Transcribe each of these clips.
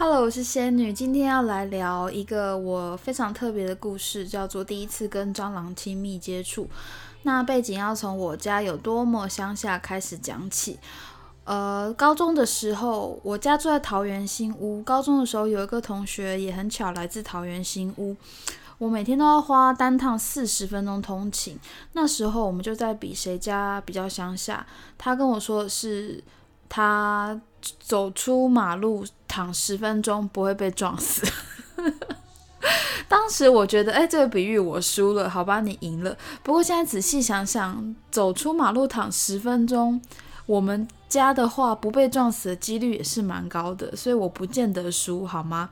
Hello，我是仙女，今天要来聊一个我非常特别的故事，叫做第一次跟蟑螂亲密接触。那背景要从我家有多么乡下开始讲起。呃，高中的时候，我家住在桃园新屋。高中的时候，有一个同学也很巧来自桃园新屋。我每天都要花单趟四十分钟通勤。那时候我们就在比谁家比较乡下。他跟我说的是他走出马路躺十分钟不会被撞死。当时我觉得，哎，这个比喻我输了，好吧，你赢了。不过现在仔细想想，走出马路躺十分钟，我们家的话不被撞死的几率也是蛮高的，所以我不见得输，好吗？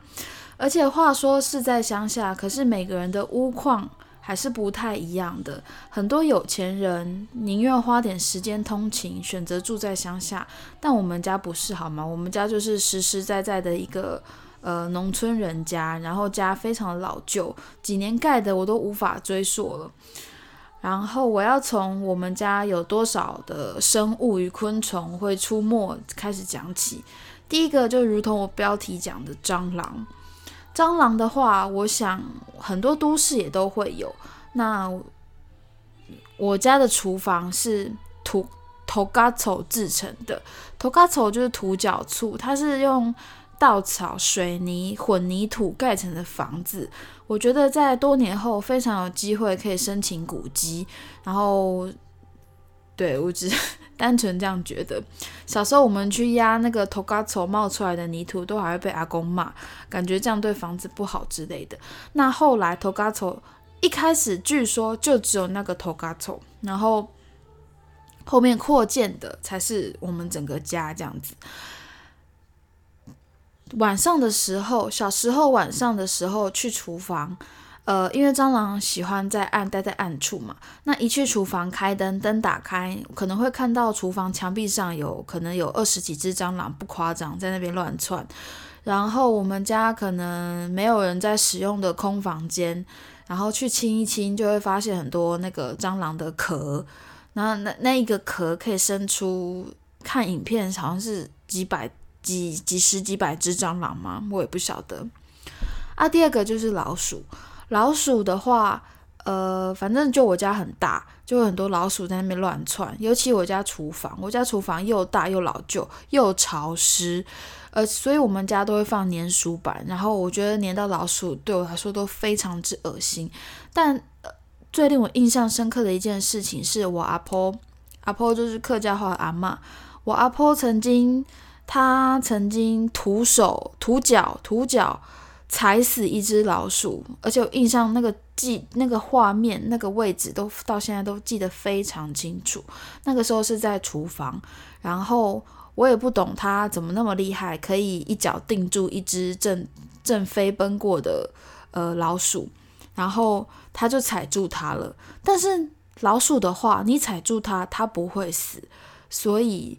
而且话说是在乡下，可是每个人的屋况还是不太一样的。很多有钱人宁愿花点时间通勤，选择住在乡下，但我们家不是，好吗？我们家就是实实在在的一个呃农村人家，然后家非常老旧，几年盖的我都无法追溯了。然后我要从我们家有多少的生物与昆虫会出没开始讲起。第一个就如同我标题讲的蟑螂。蟑螂的话，我想很多都市也都会有。那我家的厨房是土头嘎草制成的，头嘎草就是土脚醋，它是用稻草、水泥混凝土盖成的房子。我觉得在多年后非常有机会可以申请古迹，然后。对我只单纯这样觉得。小时候我们去压那个头嘎丑冒出来的泥土，都还会被阿公骂，感觉这样对房子不好之类的。那后来头嘎丑一开始据说就只有那个头嘎丑，然后后面扩建的才是我们整个家这样子。晚上的时候，小时候晚上的时候去厨房。呃，因为蟑螂喜欢在暗待在暗处嘛，那一去厨房开灯，灯打开，可能会看到厨房墙壁上有可能有二十几只蟑螂，不夸张，在那边乱窜。然后我们家可能没有人在使用的空房间，然后去清一清，就会发现很多那个蟑螂的壳。然后那那一个壳可以生出，看影片好像是几百几几十几百只蟑螂吗？我也不晓得。啊，第二个就是老鼠。老鼠的话，呃，反正就我家很大，就很多老鼠在那边乱窜。尤其我家厨房，我家厨房又大又老旧又潮湿，呃，所以我们家都会放粘鼠板。然后我觉得粘到老鼠对我来说都非常之恶心。但最令我印象深刻的一件事情是我阿婆，阿婆就是客家话阿妈。我阿婆曾经，她曾经徒手、徒脚、徒脚。踩死一只老鼠，而且我印象那个记那个画面那个位置都到现在都记得非常清楚。那个时候是在厨房，然后我也不懂他怎么那么厉害，可以一脚定住一只正正飞奔过的呃老鼠，然后他就踩住它了。但是老鼠的话，你踩住它，它不会死，所以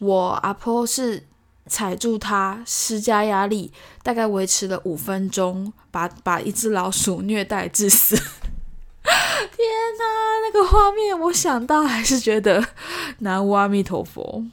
我阿婆是。踩住它，施加压力，大概维持了五分钟，把把一只老鼠虐待致死。天哪，那个画面我想到还是觉得南无阿弥陀佛。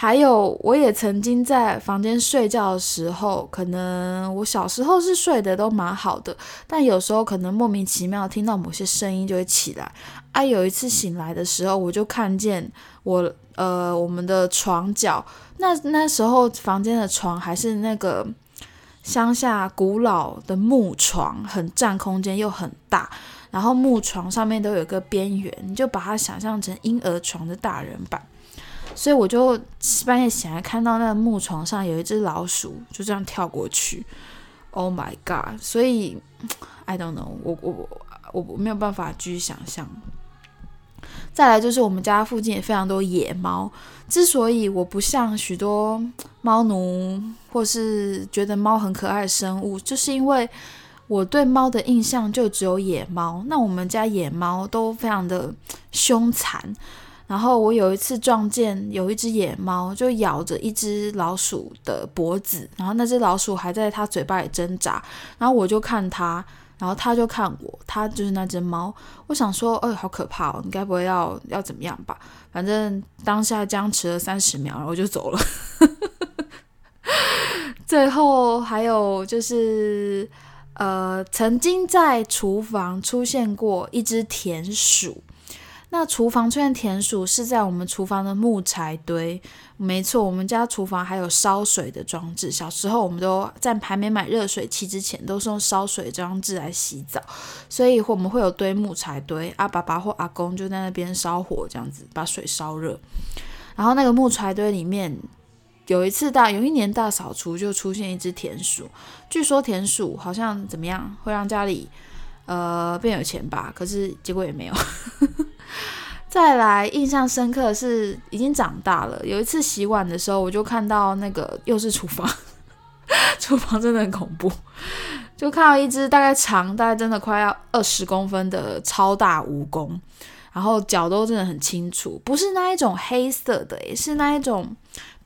还有，我也曾经在房间睡觉的时候，可能我小时候是睡得都蛮好的，但有时候可能莫名其妙听到某些声音就会起来。啊，有一次醒来的时候，我就看见我呃我们的床角。那那时候房间的床还是那个乡下古老的木床，很占空间又很大，然后木床上面都有个边缘，你就把它想象成婴儿床的大人版。所以我就半夜醒来看到那个木床上有一只老鼠，就这样跳过去。Oh my god！所以 I don't know，我我我我没有办法继续想象。再来就是我们家附近也非常多野猫。之所以我不像许多猫奴，或是觉得猫很可爱的生物，就是因为我对猫的印象就只有野猫。那我们家野猫都非常的凶残。然后我有一次撞见有一只野猫，就咬着一只老鼠的脖子，然后那只老鼠还在它嘴巴里挣扎。然后我就看它。然后他就看我，他就是那只猫。我想说，哎，好可怕哦！你该不会要要怎么样吧？反正当下僵持了三十秒，然后就走了。最后还有就是，呃，曾经在厨房出现过一只田鼠。那厨房出现田鼠是在我们厨房的木材堆，没错，我们家厨房还有烧水的装置。小时候我们都在还没买热水器之前，都是用烧水装置来洗澡，所以我们会有堆木材堆。阿爸爸或阿公就在那边烧火，这样子把水烧热。然后那个木材堆里面，有一次大有一年大扫除，就出现一只田鼠。据说田鼠好像怎么样，会让家里呃变有钱吧？可是结果也没有。再来，印象深刻的是已经长大了。有一次洗碗的时候，我就看到那个又是厨房，厨房真的很恐怖，就看到一只大概长，大概真的快要二十公分的超大蜈蚣，然后脚都真的很清楚，不是那一种黑色的，也是那一种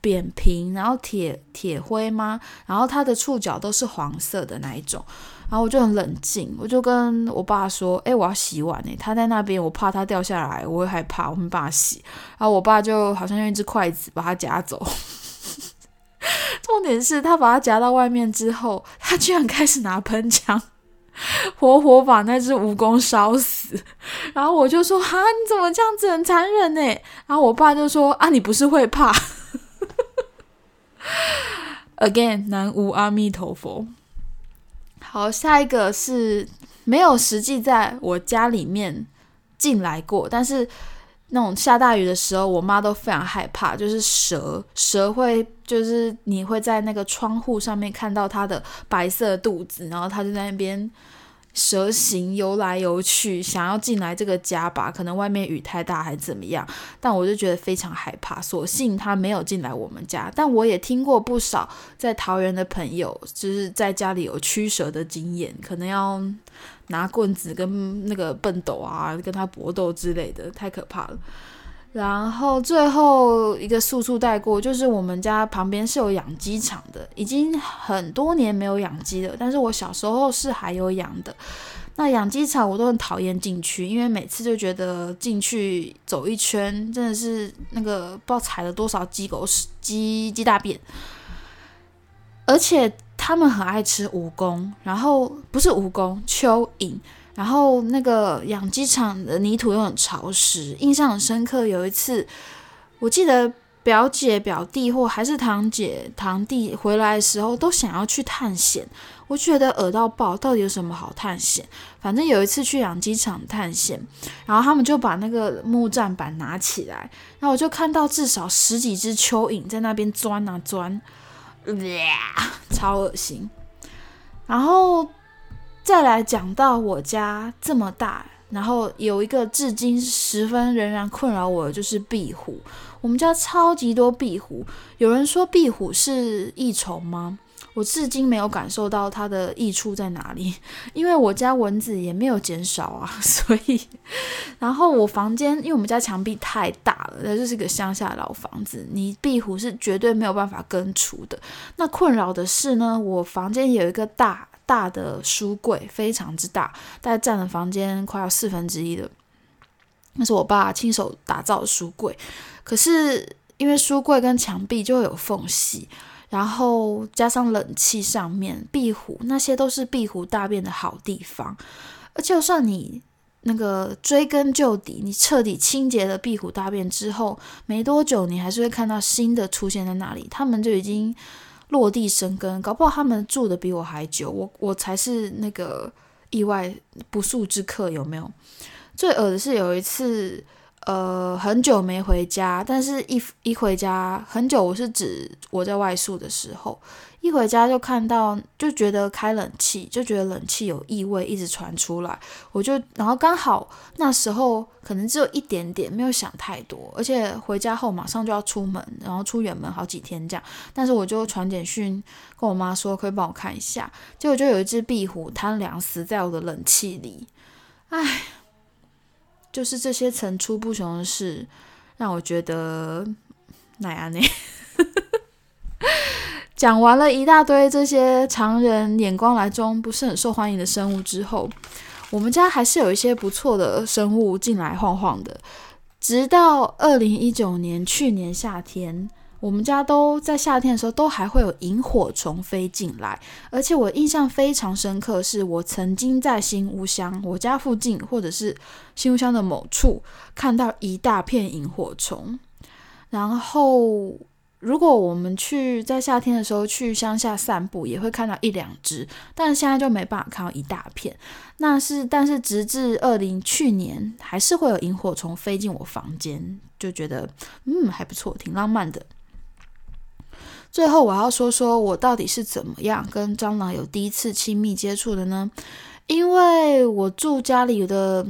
扁平，然后铁铁灰吗？然后它的触角都是黄色的那一种。然后我就很冷静，我就跟我爸说：“哎，我要洗碗哎，他在那边，我怕他掉下来，我会害怕，我没办法洗。”然后我爸就好像用一只筷子把它夹走。重点是他把它夹到外面之后，他居然开始拿喷枪，活活把那只蜈蚣烧死。然后我就说：“哈，你怎么这样子很残忍呢？”然后我爸就说：“啊，你不是会怕？” Again，南无阿弥陀佛。好，下一个是没有实际在我家里面进来过，但是那种下大雨的时候，我妈都非常害怕，就是蛇，蛇会就是你会在那个窗户上面看到它的白色肚子，然后它就在那边。蛇形游来游去，想要进来这个家吧？可能外面雨太大还是怎么样？但我就觉得非常害怕。所幸他没有进来我们家，但我也听过不少在桃园的朋友，就是在家里有驱蛇的经验，可能要拿棍子跟那个笨斗啊，跟他搏斗之类的，太可怕了。然后最后一个速速带过，就是我们家旁边是有养鸡场的，已经很多年没有养鸡了。但是我小时候是还有养的。那养鸡场我都很讨厌进去，因为每次就觉得进去走一圈，真的是那个不知道踩了多少鸡狗屎、鸡鸡大便，而且他们很爱吃蜈蚣，然后不是蜈蚣，蚯蚓。然后那个养鸡场的泥土又很潮湿，印象很深刻。有一次，我记得表姐、表弟或还是堂姐、堂弟回来的时候，都想要去探险。我觉得恶到爆，到底有什么好探险？反正有一次去养鸡场探险，然后他们就把那个木栈板拿起来，然后我就看到至少十几只蚯蚓在那边钻啊钻，超恶心。然后。再来讲到我家这么大，然后有一个至今十分仍然困扰我的就是壁虎。我们家超级多壁虎，有人说壁虎是益虫吗？我至今没有感受到它的益处在哪里，因为我家蚊子也没有减少啊。所以，然后我房间，因为我们家墙壁太大了，那就是个乡下老房子，你壁虎是绝对没有办法根除的。那困扰的是呢，我房间有一个大。大的书柜非常之大，大概占了房间快要四分之一的。那是我爸亲手打造的书柜，可是因为书柜跟墙壁就会有缝隙，然后加上冷气上面壁虎，那些都是壁虎大便的好地方。而就算你那个追根究底，你彻底清洁了壁虎大便之后，没多久你还是会看到新的出现在那里，他们就已经。落地生根，搞不好他们住的比我还久，我我才是那个意外不速之客，有没有？最恶的是有一次，呃，很久没回家，但是一一回家很久，我是指我在外宿的时候。一回家就看到，就觉得开冷气，就觉得冷气有异味一直传出来，我就然后刚好那时候可能只有一点点，没有想太多，而且回家后马上就要出门，然后出远门好几天这样，但是我就传简讯跟我妈说，可以帮我看一下，结果就有一只壁虎贪凉死在我的冷气里，唉，就是这些层出不穷的事，让我觉得奈安呢。讲完了一大堆这些常人眼光来中不是很受欢迎的生物之后，我们家还是有一些不错的生物进来晃晃的。直到二零一九年去年夏天，我们家都在夏天的时候都还会有萤火虫飞进来，而且我印象非常深刻，是我曾经在新屋乡我家附近，或者是新屋乡的某处看到一大片萤火虫，然后。如果我们去在夏天的时候去乡下散步，也会看到一两只，但是现在就没办法看到一大片。那是，但是直至二零去年，还是会有萤火虫飞进我房间，就觉得嗯还不错，挺浪漫的。最后我要说说我到底是怎么样跟蟑螂有第一次亲密接触的呢？因为我住家里的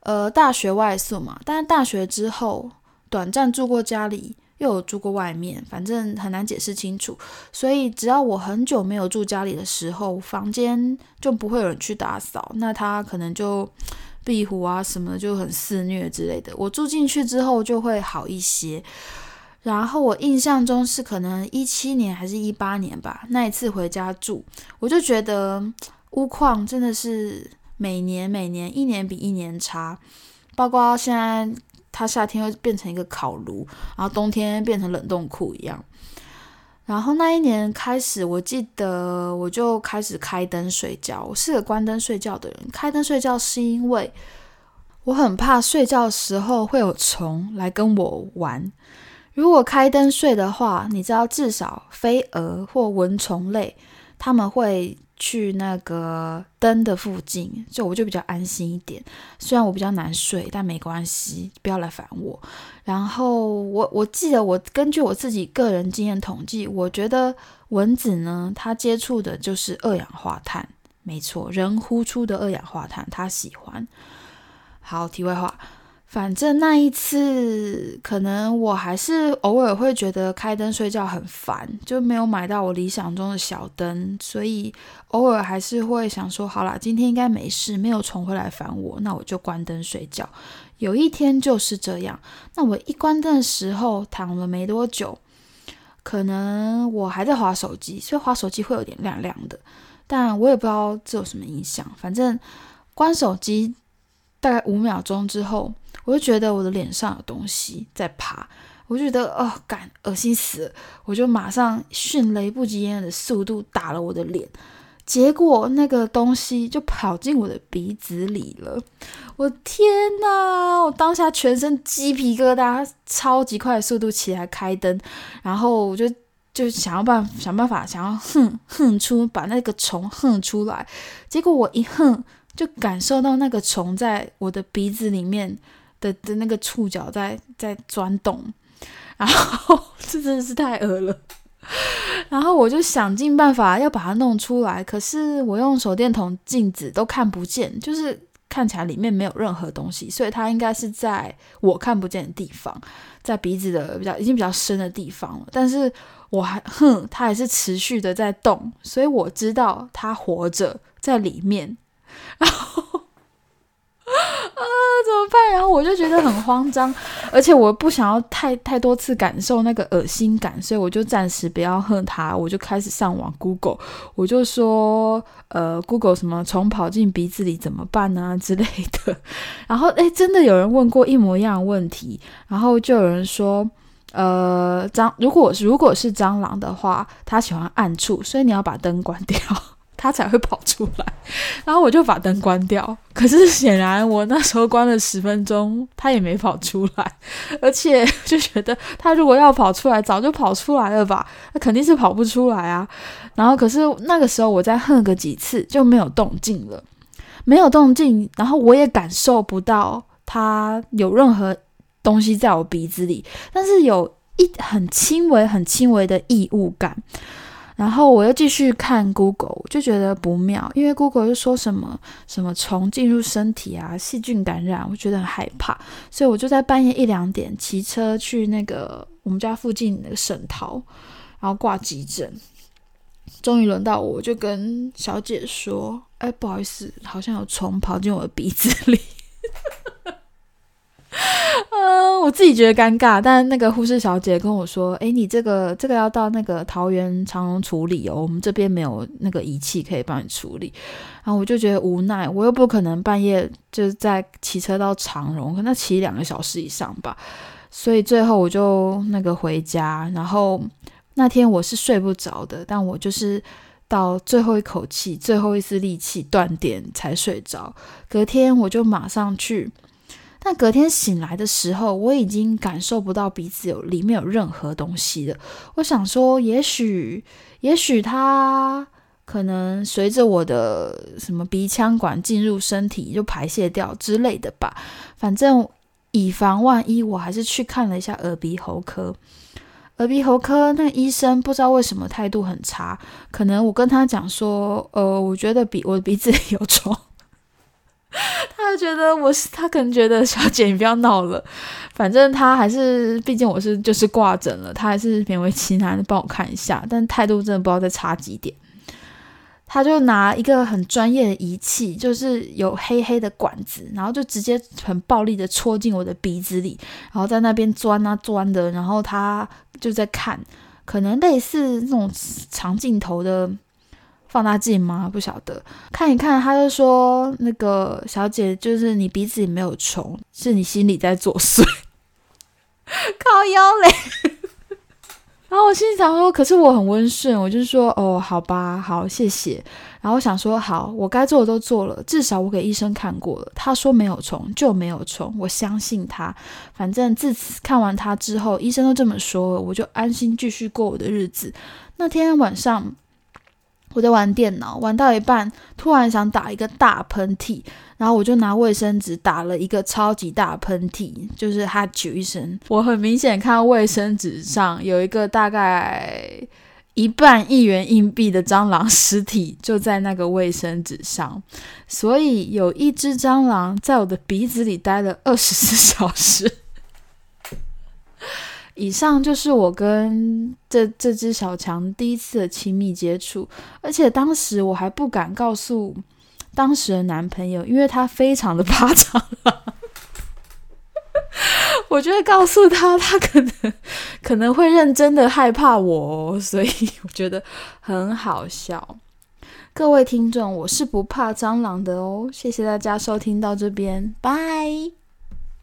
呃大学外宿嘛，但是大学之后短暂住过家里。又有住过外面，反正很难解释清楚。所以只要我很久没有住家里的时候，房间就不会有人去打扫，那他可能就壁虎啊什么就很肆虐之类的。我住进去之后就会好一些。然后我印象中是可能一七年还是一八年吧，那一次回家住，我就觉得屋况真的是每年每年一年比一年差，包括现在。它夏天会变成一个烤炉，然后冬天变成冷冻库一样。然后那一年开始，我记得我就开始开灯睡觉。我是个关灯睡觉的人，开灯睡觉是因为我很怕睡觉的时候会有虫来跟我玩。如果开灯睡的话，你知道，至少飞蛾或蚊虫类，他们会。去那个灯的附近，就我就比较安心一点。虽然我比较难睡，但没关系，不要来烦我。然后我我记得我根据我自己个人经验统计，我觉得蚊子呢，它接触的就是二氧化碳，没错，人呼出的二氧化碳，它喜欢。好，题外话。反正那一次，可能我还是偶尔会觉得开灯睡觉很烦，就没有买到我理想中的小灯，所以偶尔还是会想说，好啦，今天应该没事，没有虫会来烦我，那我就关灯睡觉。有一天就是这样，那我一关灯的时候，躺了没多久，可能我还在划手机，所以划手机会有点亮亮的，但我也不知道这有什么影响。反正关手机大概五秒钟之后。我就觉得我的脸上有东西在爬，我就觉得哦，干恶心死了！我就马上迅雷不及掩耳的速度打了我的脸，结果那个东西就跑进我的鼻子里了。我天呐！我当下全身鸡皮疙瘩，超级快的速度起来开灯，然后我就就想要办想办法想要哼哼出把那个虫哼出来，结果我一哼就感受到那个虫在我的鼻子里面。的的那个触角在在钻洞，然后 这真的是太恶了。然后我就想尽办法要把它弄出来，可是我用手电筒镜子都看不见，就是看起来里面没有任何东西，所以它应该是在我看不见的地方，在鼻子的比较已经比较深的地方了。但是我还哼，它还是持续的在动，所以我知道它活着在里面，然后。啊，怎么办？然后我就觉得很慌张，而且我不想要太太多次感受那个恶心感，所以我就暂时不要恨他。我就开始上网 Google，我就说，呃，Google 什么虫跑进鼻子里怎么办呢 之类的。然后，哎，真的有人问过一模一样的问题，然后就有人说，呃，蟑如果如果是蟑螂的话，它喜欢暗处，所以你要把灯关掉。它才会跑出来，然后我就把灯关掉。可是显然我那时候关了十分钟，它也没跑出来，而且就觉得它如果要跑出来，早就跑出来了吧？那肯定是跑不出来啊。然后可是那个时候我再哼个几次就没有动静了，没有动静，然后我也感受不到它有任何东西在我鼻子里，但是有一很轻微、很轻微的异物感。然后我又继续看 Google，就觉得不妙，因为 Google 又说什么什么虫进入身体啊，细菌感染，我觉得很害怕，所以我就在半夜一两点骑车去那个我们家附近那个省淘，然后挂急诊。终于轮到我，我就跟小姐说：“哎，不好意思，好像有虫跑进我的鼻子里。” 嗯，我自己觉得尴尬，但那个护士小姐跟我说：“哎，你这个这个要到那个桃园长荣处理哦，我们这边没有那个仪器可以帮你处理。”然后我就觉得无奈，我又不可能半夜就是在骑车到长荣，可能骑两个小时以上吧，所以最后我就那个回家，然后那天我是睡不着的，但我就是到最后一口气、最后一丝力气断电才睡着。隔天我就马上去，但隔天醒来的时候，我已经感受不到鼻子有里面有任何东西了。我想说，也许，也许它可能随着我的什么鼻腔管进入身体就排泄掉之类的吧，反正。以防万一，我还是去看了一下耳鼻喉科。耳鼻喉科那医生不知道为什么态度很差，可能我跟他讲说，呃，我觉得鼻我的鼻子 有虫，他觉得我是他可能觉得小姐你不要闹了，反正他还是毕竟我是就是挂诊了，他还是勉为其难的帮我看一下，但态度真的不知道在差几点。他就拿一个很专业的仪器，就是有黑黑的管子，然后就直接很暴力的戳进我的鼻子里，然后在那边钻啊钻的，然后他就在看，可能类似那种长镜头的放大镜吗？不晓得，看一看，他就说那个小姐，就是你鼻子里没有虫，是你心里在作祟，靠腰嘞。然后我心想说，可是我很温顺，我就说哦，好吧，好，谢谢。然后我想说，好，我该做的都做了，至少我给医生看过了，他说没有虫就没有虫，我相信他。反正自此看完他之后，医生都这么说了，我就安心继续过我的日子。那天晚上。我在玩电脑，玩到一半，突然想打一个大喷嚏，然后我就拿卫生纸打了一个超级大喷嚏，就是哈啾一声。我很明显看到卫生纸上有一个大概一半一元硬币的蟑螂尸体，就在那个卫生纸上，所以有一只蟑螂在我的鼻子里待了二十四小时。以上就是我跟这这只小强第一次的亲密接触，而且当时我还不敢告诉当时的男朋友，因为他非常的 怕蟑螂。我觉得告诉他，他可能可能会认真的害怕我，所以 我觉得很好笑。各位听众，我是不怕蟑螂的哦。谢谢大家收听到这边，拜。